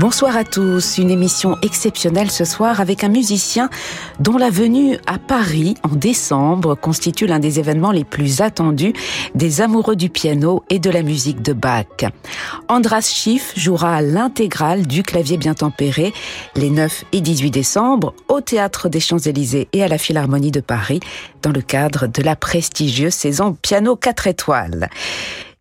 Bonsoir à tous, une émission exceptionnelle ce soir avec un musicien dont la venue à Paris en décembre constitue l'un des événements les plus attendus des amoureux du piano et de la musique de Bach. Andras Schiff jouera l'intégrale du clavier bien tempéré les 9 et 18 décembre au Théâtre des Champs-Élysées et à la Philharmonie de Paris dans le cadre de la prestigieuse saison piano 4 étoiles.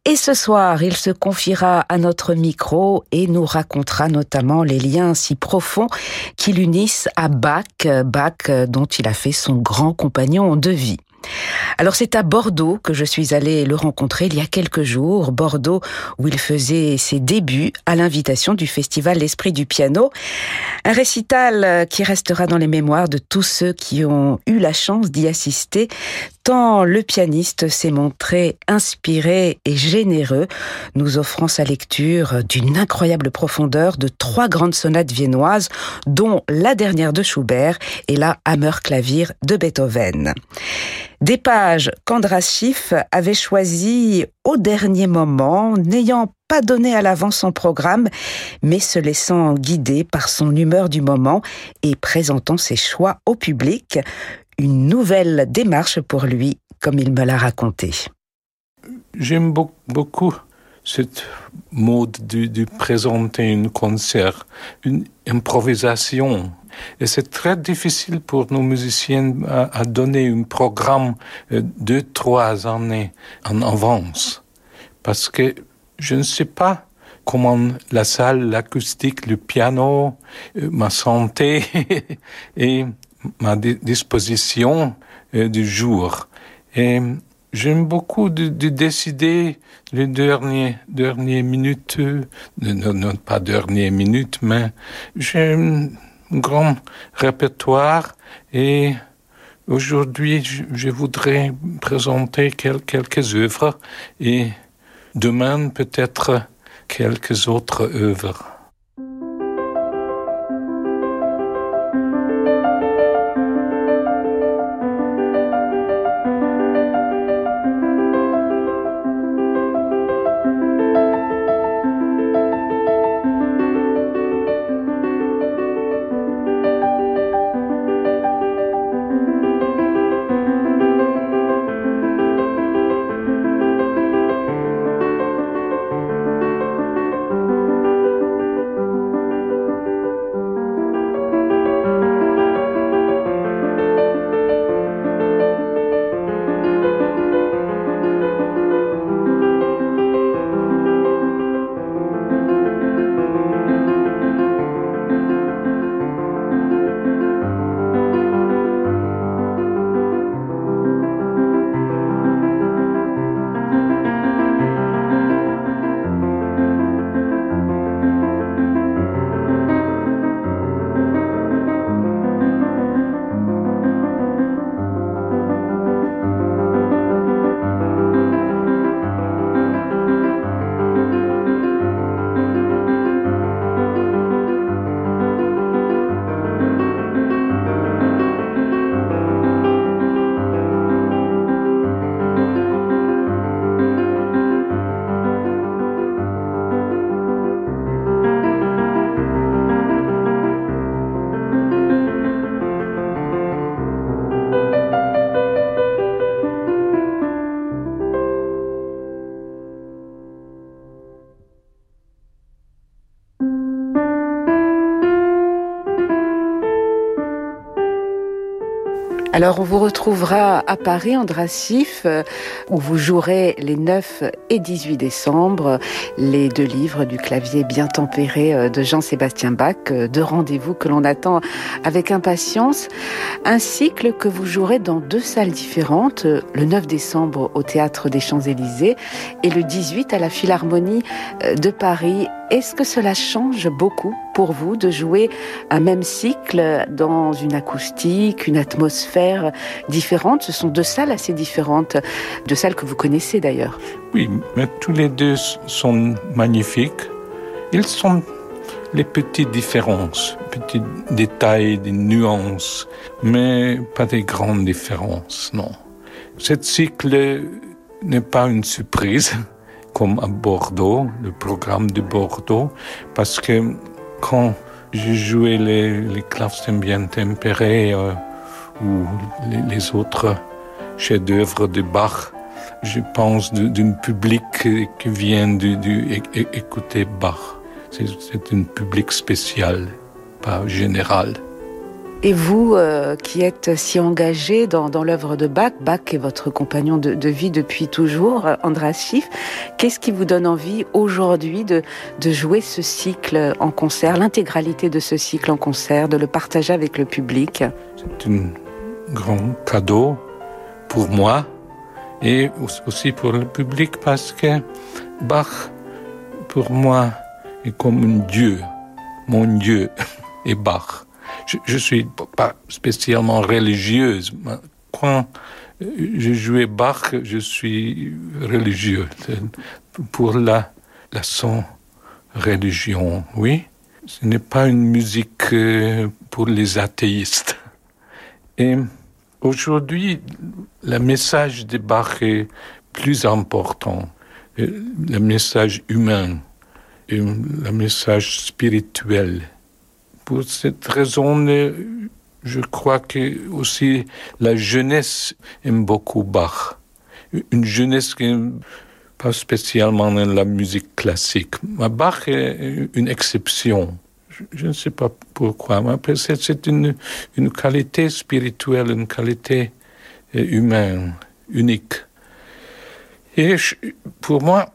Et ce soir, il se confiera à notre micro et nous racontera notamment les liens si profonds qui l'unissent à Bach, Bach dont il a fait son grand compagnon de vie. Alors c'est à Bordeaux que je suis allée le rencontrer il y a quelques jours, Bordeaux où il faisait ses débuts à l'invitation du festival L'Esprit du Piano, un récital qui restera dans les mémoires de tous ceux qui ont eu la chance d'y assister, le pianiste s'est montré inspiré et généreux, nous offrant sa lecture d'une incroyable profondeur de trois grandes sonates viennoises, dont la dernière de Schubert et la Hammerklavier de Beethoven. Des pages qu'Andras Schiff avait choisies au dernier moment, n'ayant pas donné à l'avance son programme, mais se laissant guider par son humeur du moment et présentant ses choix au public une nouvelle démarche pour lui, comme il me l'a raconté. J'aime beaucoup cette mode de, présenter un concert, une improvisation. Et c'est très difficile pour nos musiciens à, donner un programme euh, de trois années en avance. Parce que je ne sais pas comment la salle, l'acoustique, le piano, euh, ma santé et ma disposition euh, du jour. Et j'aime beaucoup de, décider les dernières, dernières minutes, euh, non, pas dernières minutes, mais j'ai un grand répertoire et aujourd'hui je, voudrais présenter quelques œuvres et demain peut-être quelques autres œuvres. Alors on vous retrouvera à Paris, Andrassif, euh, où vous jouerez les 9 et 18 décembre les deux livres du clavier bien tempéré euh, de Jean-Sébastien Bach, euh, deux rendez-vous que l'on attend avec impatience. Un cycle que vous jouerez dans deux salles différentes, le 9 décembre au Théâtre des Champs-Élysées et le 18 à la Philharmonie de Paris. Est-ce que cela change beaucoup? Pour vous de jouer un même cycle dans une acoustique, une atmosphère différente Ce sont deux salles assez différentes, deux salles que vous connaissez d'ailleurs. Oui, mais tous les deux sont magnifiques. Ils sont les petites différences, petits détails, des nuances, mais pas des grandes différences, non. Cette cycle n'est pas une surprise, comme à Bordeaux, le programme de Bordeaux, parce que quand je jouais les, les clavecins bien tempérés euh, ou les, autres chefs-d'œuvre de Bach, je pense d'un public qui vient d'écouter Bach. C'est un public spécial, pas général. Et vous, euh, qui êtes si engagé dans, l'œuvre de Bach, Bach est votre compagnon de, vie depuis toujours, euh, Andras Schiff, qu'est-ce qui vous donne envie aujourd'hui de jouer ce cycle en concert, l'intégralité de ce cycle en concert, de le partager avec le public? C'est un grand cadeau pour moi et aussi pour le public parce que Bach, pour moi, est comme un Dieu. Mon Dieu est Bach je, je suis pas spécialement religieuse. Quand je jouais Bach, je suis religieux. Pour la, la son religion, oui. Ce n'est pas une musique euh, pour les athéistes. Et aujourd'hui, le message de Bach est plus important. Le message humain, le message spirituel pour cette raison, je crois que aussi la jeunesse aime beaucoup Bach. Une jeunesse qui n'aime pas spécialement la musique classique. Bach est une exception. Je, ne sais pas pourquoi, mais c'est une, une qualité spirituelle, une qualité euh, humaine, unique. Et pour moi,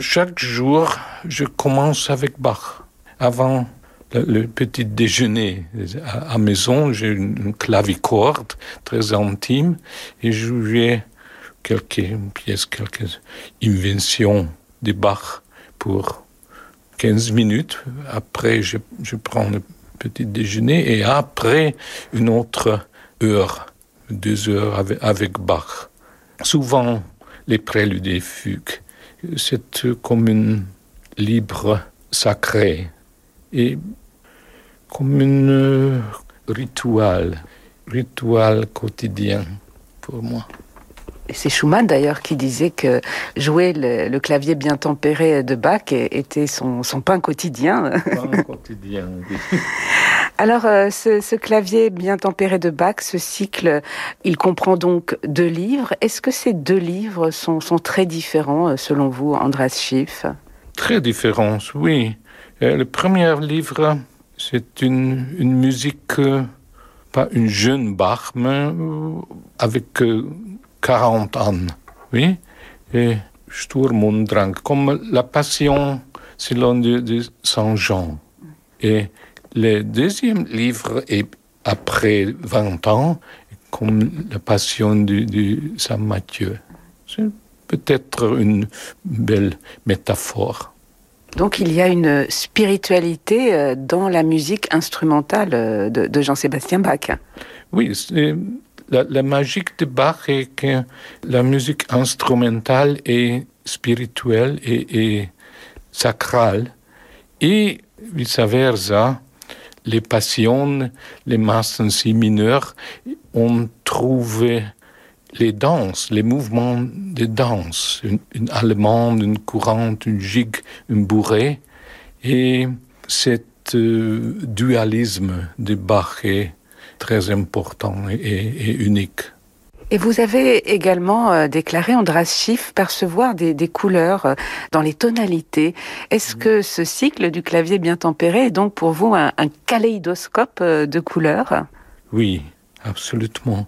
chaque jour, je commence avec Bach. Avant le petit déjeuner à, maison, j'ai une, clavicorde très intime et je jouais quelques pièces, quelques inventions de Bach pour 15 minutes. Après, je, prends le petit déjeuner et après une autre heure, deux heures avec, avec Bach. Souvent, les préludes et fugues, c'est comme une libre sacrée et comme un rituel, rituel quotidien pour moi. C'est Schumann d'ailleurs qui disait que jouer le, le, clavier bien tempéré de Bach était son, son pain quotidien. Pain quotidien, oui. Alors, euh, ce, ce, clavier bien tempéré de Bach, ce cycle, il comprend donc deux livres. Est-ce que ces deux livres sont, sont très différents, euh, selon vous, Andras Schiff? Très différents, oui. Le premier livre, c'est une, musique, euh, pas une jeune Bach, mais euh, avec euh, 40 ans, oui, et Sturm und Drang, comme la passion selon de, de Saint Jean. Et le deuxième livre est après 20 ans, comme la passion de, de Saint Matthieu. C'est peut-être une belle métaphore. Donc il y a une spiritualité euh, dans la musique instrumentale euh, de, Jean-Sébastien Bach. Oui, la, la magie de Bach est que la musique instrumentale est spirituelle et, et sacrale et vice versa. Les passions, les masses en si mineurs ont trouvé les danses, les mouvements de danse, une, une allemande, une courante, une gigue, une bourrée. Et cet euh, dualisme de Bach est très important et, et, unique. Et vous avez également euh, déclaré, Andras Schiff, percevoir des, des couleurs euh, dans les tonalités. Est-ce mmh. que ce cycle du clavier bien tempéré est donc pour vous un, un kaléidoscope de couleurs? Oui, absolument.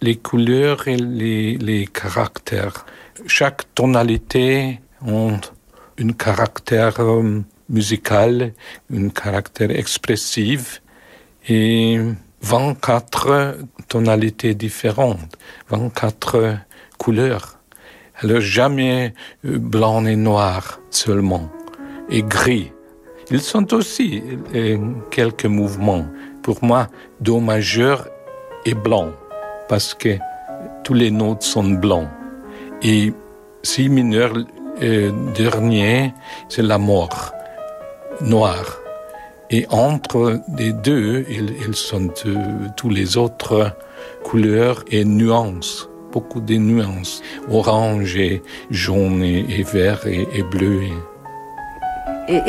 Les couleurs et les, caractères. Chaque tonalité ont un caractère euh, musical, un caractère expressif et 24 tonalités différentes, 24 couleurs. Alors jamais euh, blanc et noir seulement, et gris. Ils sont aussi euh, quelques mouvements. Pour moi, Do majeur est blanc parce que tous les notes sont blancs. Et si mineur euh, dernier, c'est la mort, noir. Et entre les deux, ils, sont euh, tous les autres couleurs et nuances, beaucoup de nuances, orange et jaune et, vert et, bleu.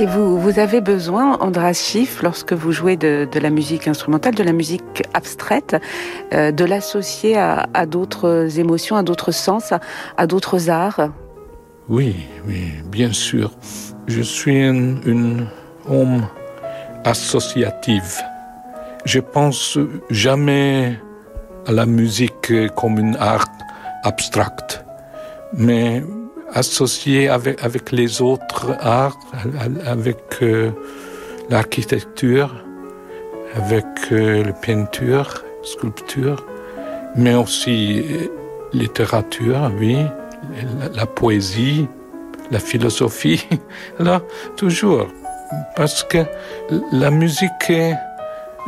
Vous, vous avez besoin, Andras Schiff, lorsque vous jouez de, la musique instrumentale, de la musique abstraite, euh, de l'associer à, d'autres émotions, à d'autres sens, à, d'autres arts? Oui, bien sûr. Je suis un, un homme associative. Je pense jamais à la musique comme une art abstracte, mais associée avec, avec les autres arts, avec euh, l'architecture, avec euh, la peinture, sculpture, mais aussi euh, littérature, oui, la, la poésie, la philosophie, là, toujours parce que la musique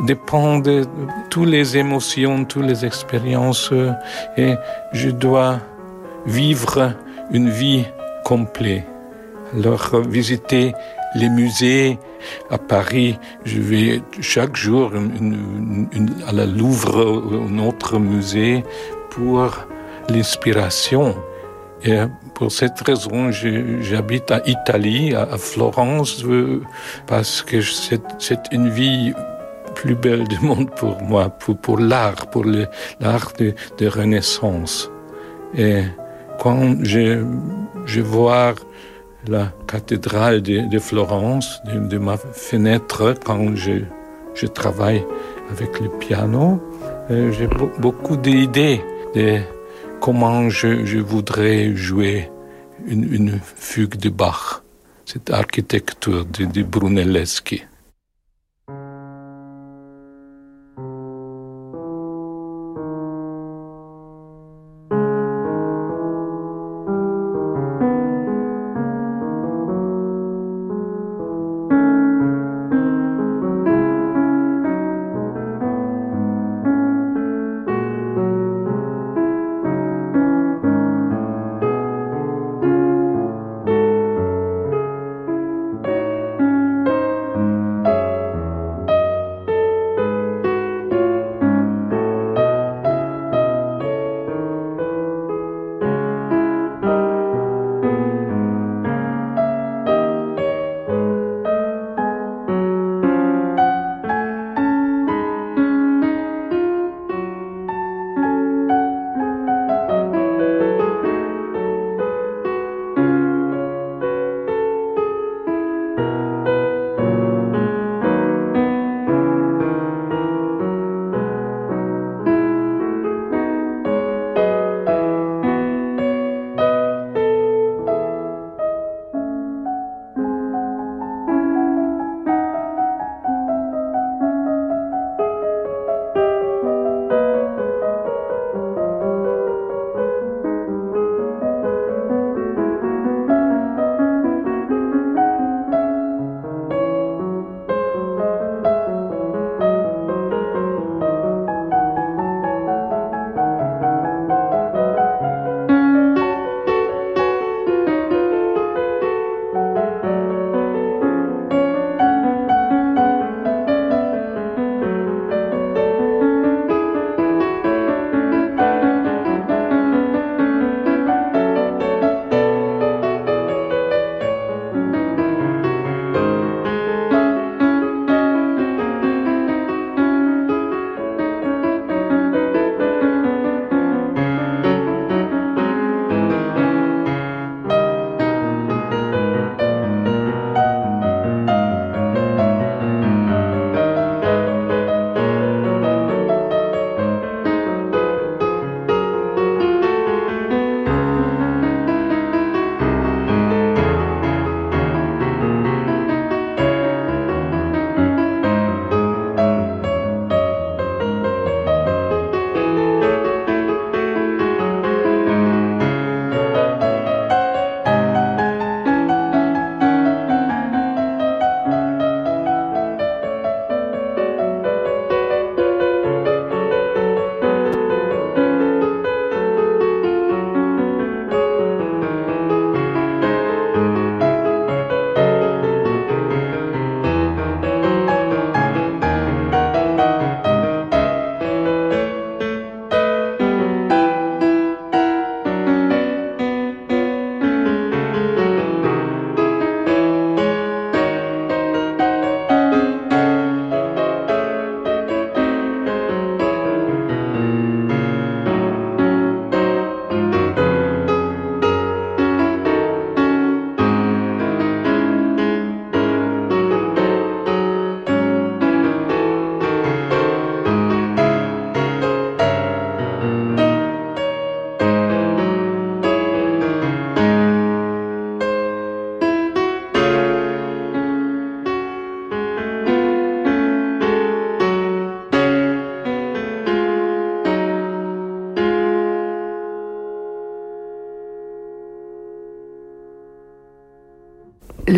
dépend de toutes les émotions, toutes les expériences et je dois vivre une vie complète. Alors visiter les musées à Paris, je vais chaque jour à la Louvre ou un autre musée pour l'inspiration. Et pour cette raison, j'habite à Italie, à Florence, parce que c'est une vie plus belle du monde pour moi, pour, l'art, pour l'art de, Renaissance. Quand je, je vois la cathédrale de, Florence de, de, ma fenêtre, quand je, je travaille avec le piano, euh, j'ai beaucoup d'idées de comment je, je voudrais jouer une, une, fugue de Bach, cette architecture de, de Brunelleschi.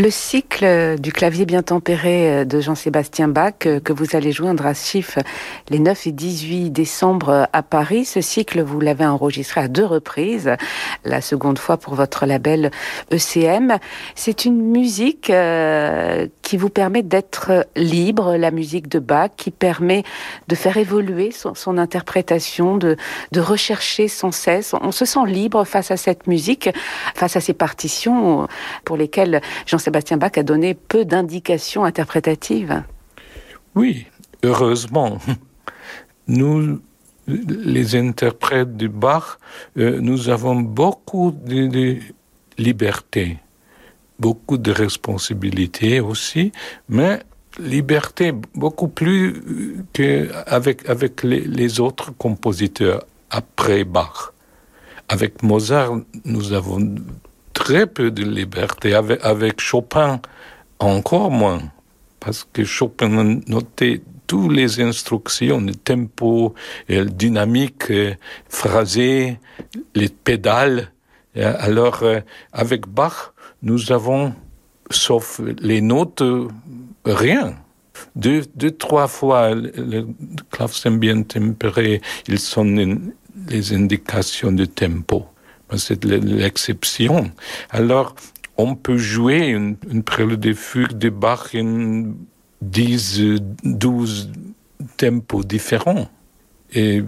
Le cycle du clavier bien tempéré de Jean-Sébastien Bach que vous allez jouer à Schiff les 9 et 18 décembre à Paris, ce cycle vous l'avez enregistré à deux reprises, la seconde fois pour votre label ECM. C'est une musique euh, qui vous permet d'être libre, la musique de Bach, qui permet de faire évoluer son, interprétation, de, de rechercher sans cesse. On se sent libre face à cette musique, face à ces partitions pour lesquelles Jean-Sébastien Bach a donné peu d'indications interprétatives. Oui, heureusement. Nous, les interprètes du Bach, euh, nous avons beaucoup de, liberté, beaucoup de responsabilité aussi, mais liberté beaucoup plus qu'avec avec les, les autres compositeurs après Bach. Avec Mozart, nous avons très peu de liberté. Avec, avec Chopin, encore moins. Parce que Chopin notait toutes les instructions, le tempo, le dynamique, phrasé, les pédales. Alors, euh, avec Bach, nous avons, sauf les notes, rien. Deux, deux trois fois, le clavecin bien tempéré, ils sont les indications de tempo c'est l'exception. Alors, on peut jouer une, une prélude de fugue de Bach en 10, 12 tempos différents. Et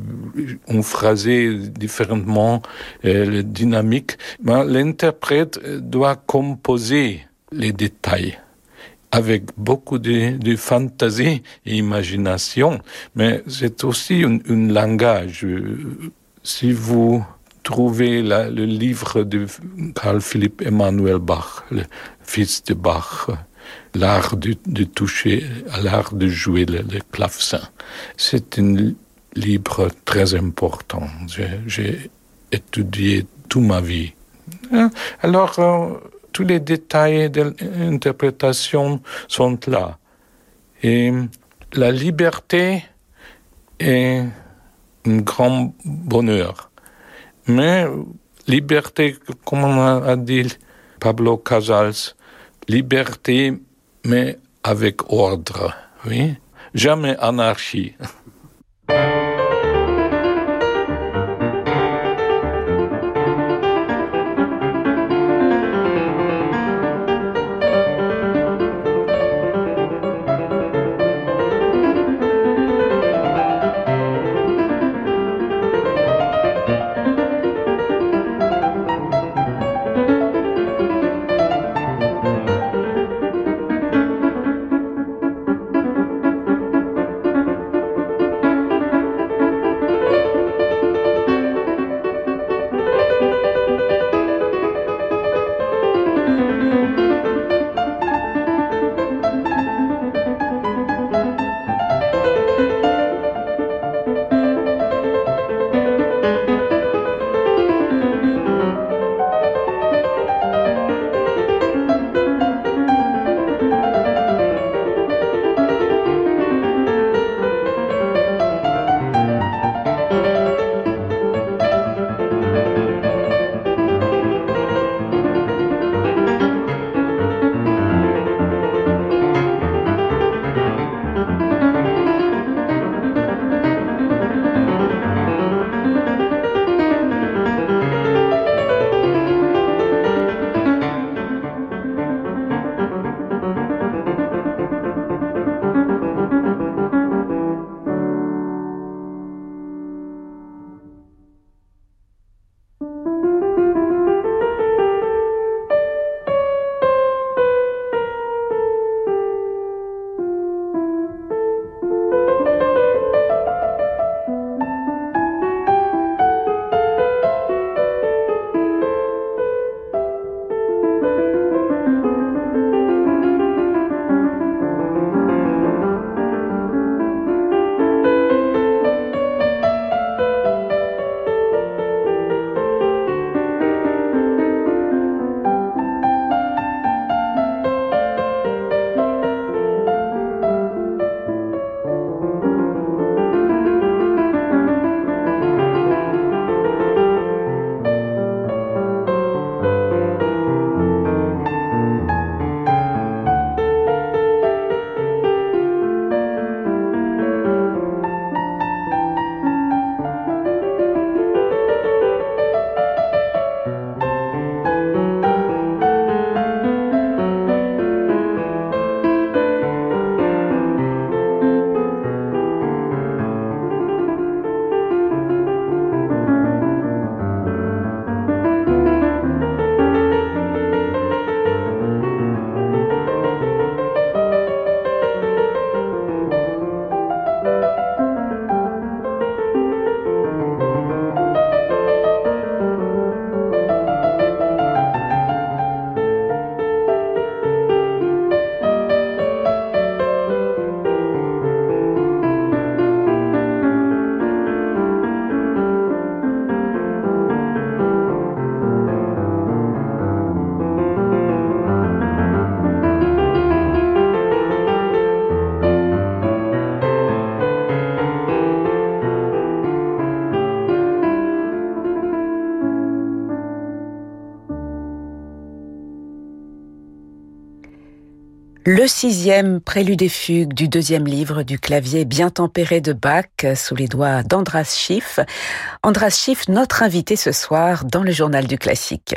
on phrasait différemment euh, la dynamique. L'interprète doit composer les détails avec beaucoup de, de fantaisie et imagination, mais c'est aussi un, un langage. Si vous trouver la, le livre de Carl Philipp Emanuel Bach, le fils de Bach, l'art de, de, toucher, l'art de jouer le, le clavecin. C'est un livre très important. J'ai étudié toute ma vie. Hein? Alors, euh, tous les détails de l'interprétation sont là. Et la liberté est un grand bonheur. Mais liberté, comme a dit Pablo Casals, liberté, mais avec ordre, oui? Jamais anarchie. sixième prélude et fugue du deuxième livre du clavier bien tempéré de Bach sous les doigts d'Andras Schiff. Andras Schiff, notre invité ce soir dans le journal du classique.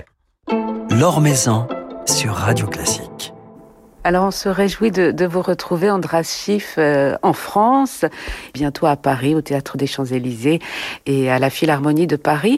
L'Or Maison sur Radio Classique. Alors on se réjouit de, de vous retrouver, Andras Schiff, euh, en France, bientôt à Paris, au Théâtre des Champs-Élysées et à la Philharmonie de Paris.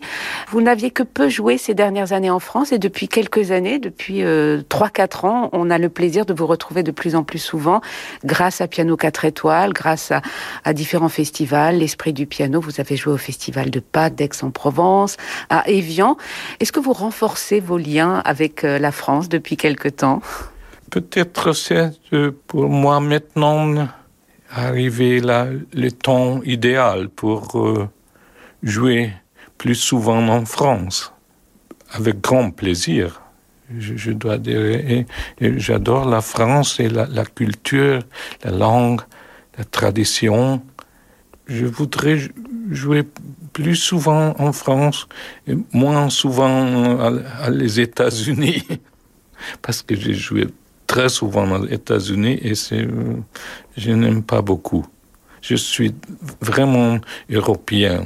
Vous n'aviez que peu joué ces dernières années en France et depuis quelques années, depuis euh, trois 3-4 ans, on a le plaisir de vous retrouver de plus en plus souvent grâce à Piano 4 étoiles, grâce à, à différents festivals, l'Esprit du piano. Vous avez joué au Festival de Pâques d'Aix-en-Provence, à Évian. Est-ce que vous renforcez vos liens avec euh, la France depuis quelque temps? Peut-être c'est pour moi maintenant arrivé là le temps idéal pour euh, jouer plus souvent en France, avec grand plaisir. Je, dois dire, j'adore la France et la, la, culture, la langue, la tradition. Je voudrais jouer plus souvent en France et moins souvent à, à les États-Unis, parce que j'ai joué très souvent aux États-Unis et c'est, je n'aime pas beaucoup. Je suis vraiment européen.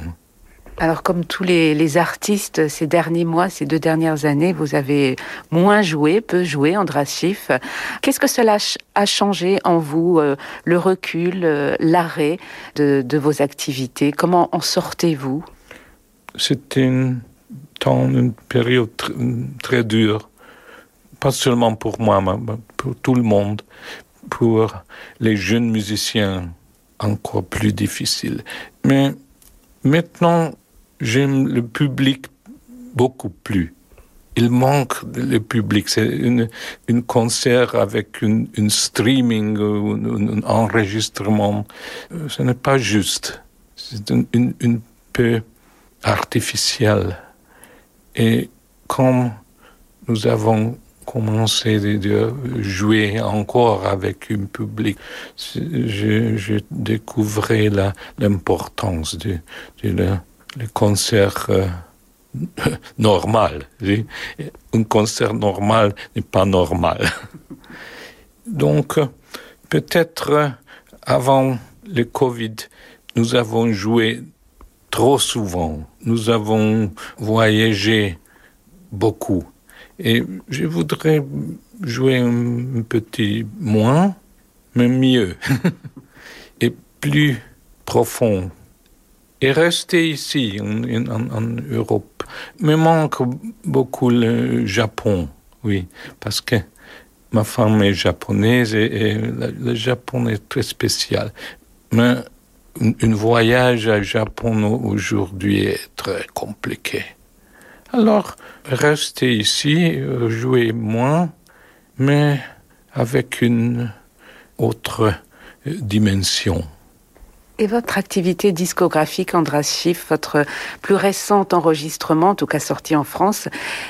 Alors, comme tous les, les, artistes, ces derniers mois, ces deux dernières années, vous avez moins joué, peu joué, Andras Schiff. Qu'est-ce que cela a changé en vous, euh, le recul, euh, l'arrêt de, de, vos activités? Comment en sortez-vous? C'était une, une période très, très dure pas seulement pour moi, mais pour tout le monde, pour les jeunes musiciens, encore plus difficile. Mais maintenant, j'aime le public beaucoup plus. Il manque le public. C'est une, une concert avec une, une streaming un, un enregistrement. Ce n'est pas juste. C'est une, une peu artificiel. Et comme nous avons commencé de jouer encore avec un public, je, je découvrais l'importance de, le, concert euh, normal. Un concert normal n'est pas normal. Donc, peut-être avant le Covid, nous avons joué trop souvent. Nous avons voyagé beaucoup. Et je voudrais jouer un petit moins, mais mieux, et plus profond. Et rester ici, en, Europe. Me manque beaucoup le Japon, oui, parce que ma femme est japonaise et, le, Japon est très spécial. Mais un, un voyage à Japon aujourd'hui est très compliqué. Alors, rester ici, euh, jouer moins, mais avec une autre euh, dimension. Et votre activité discographique, Andras Schiff, votre plus récent enregistrement, en tout cas sorti en France,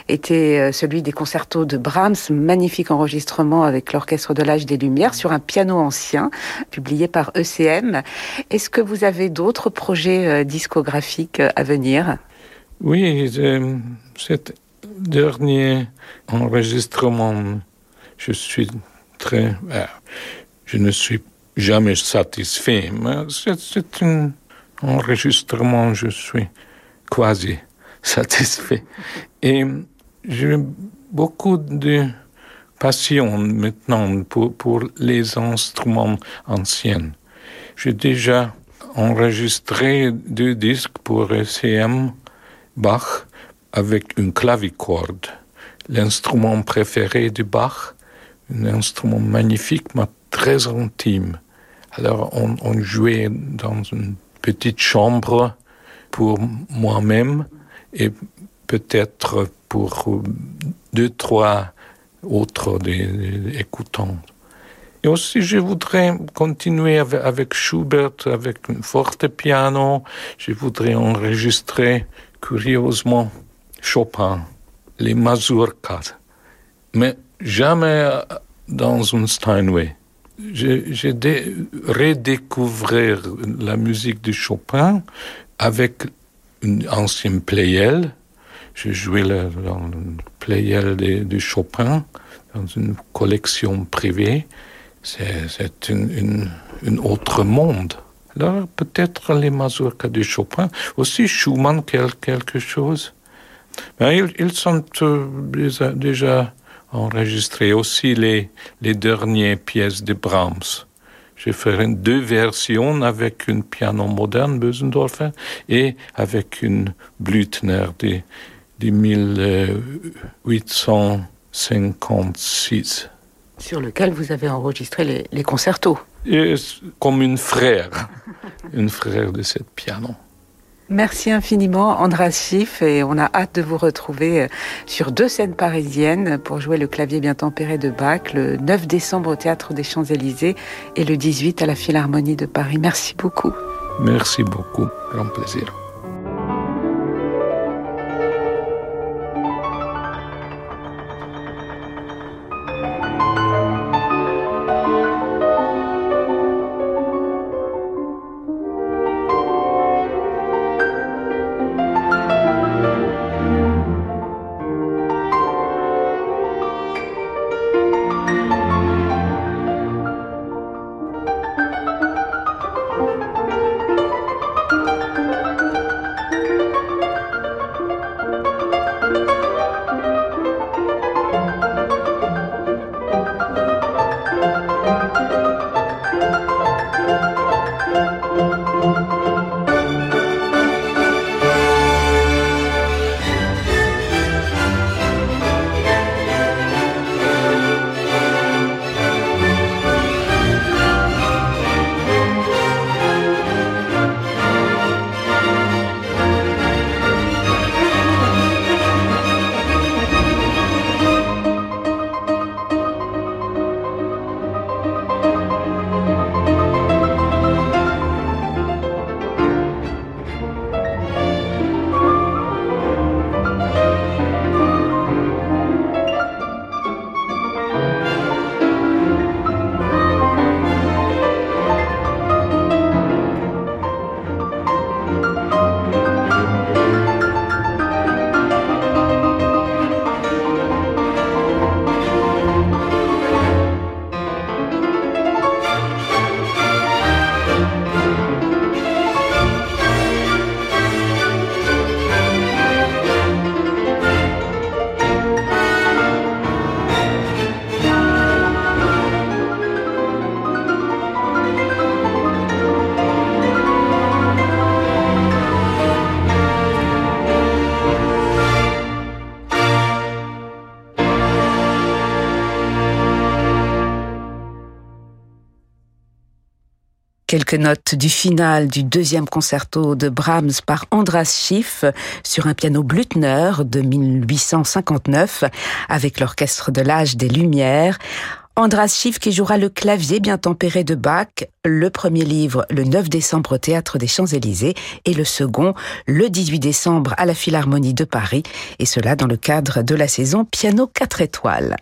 était euh, celui des concertos de Brahms, magnifique enregistrement avec l'Orchestre de l'âge des Lumières sur un piano ancien, publié par ECM. Est-ce que vous avez d'autres projets discographiques à venir? Oui, cet dernier enregistrement, je suis très... Je ne suis jamais satisfait, mais c'est un enregistrement, je suis quasi satisfait. Et j'ai beaucoup de passion maintenant pour, pour les instruments anciens. J'ai déjà enregistré deux disques pour ECM Bach avec une clavicorde, l'instrument préféré du Bach, un instrument magnifique mais très intime. Alors on, jouait dans une petite chambre pour moi-même et peut-être pour deux, trois autres des écoutants. Et aussi, je voudrais continuer avec, avec Schubert, avec un forte piano. Je voudrais enregistrer curieusement Chopin, les mazurkas, mais jamais dans un Steinway. J'ai redécouvert la musique de Chopin avec une ancienne playelle. J'ai joué le, dans une playelle de, de Chopin dans une collection privée c'est un autre monde. Peut-être les mazurkas de Chopin, aussi Schumann quelque chose. Mais ils, sont euh, déjà, enregistrés aussi les, les dernières pièces de Brahms. J'ai fait deux versions avec une piano moderne Bösendorfer et avec une Blüthner de 1856 sur lequel vous avez enregistré les, les concertos. Et comme une frère, une frère de cette piano. Merci infiniment Andras Schiff et on a hâte de vous retrouver euh, sur deux scènes parisiennes pour jouer le clavier bien tempéré de Bach le 9 décembre au Théâtre des Champs-Élysées et le 18 à la Philharmonie de Paris. Merci beaucoup. Merci beaucoup, grand plaisir. Quelques notes du final du deuxième concerto de Brahms par Andras Schiff sur un piano Blüthner de 1859 avec l'orchestre de l'âge des Lumières. Andras Schiff qui jouera le clavier bien tempéré de Bach, le premier livre le 9 décembre au Théâtre des Champs-Élysées et le second le 18 décembre à la Philharmonie de Paris, et cela dans le cadre de la saison Piano 4 étoiles.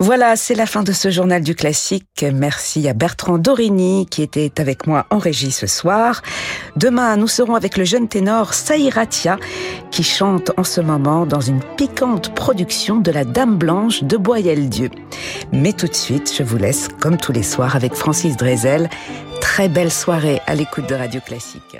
Voilà, c'est la fin de ce journal du classique. Merci à Bertrand Dorini qui était avec moi en régie ce soir. Demain, nous serons avec le jeune ténor Saïratia qui chante en ce moment dans une piquante production de la Dame Blanche de Boyel-Dieu. Mais tout de suite, je vous laisse comme tous les soirs avec Francis Drezel. Très belle soirée à l'écoute de Radio Classique.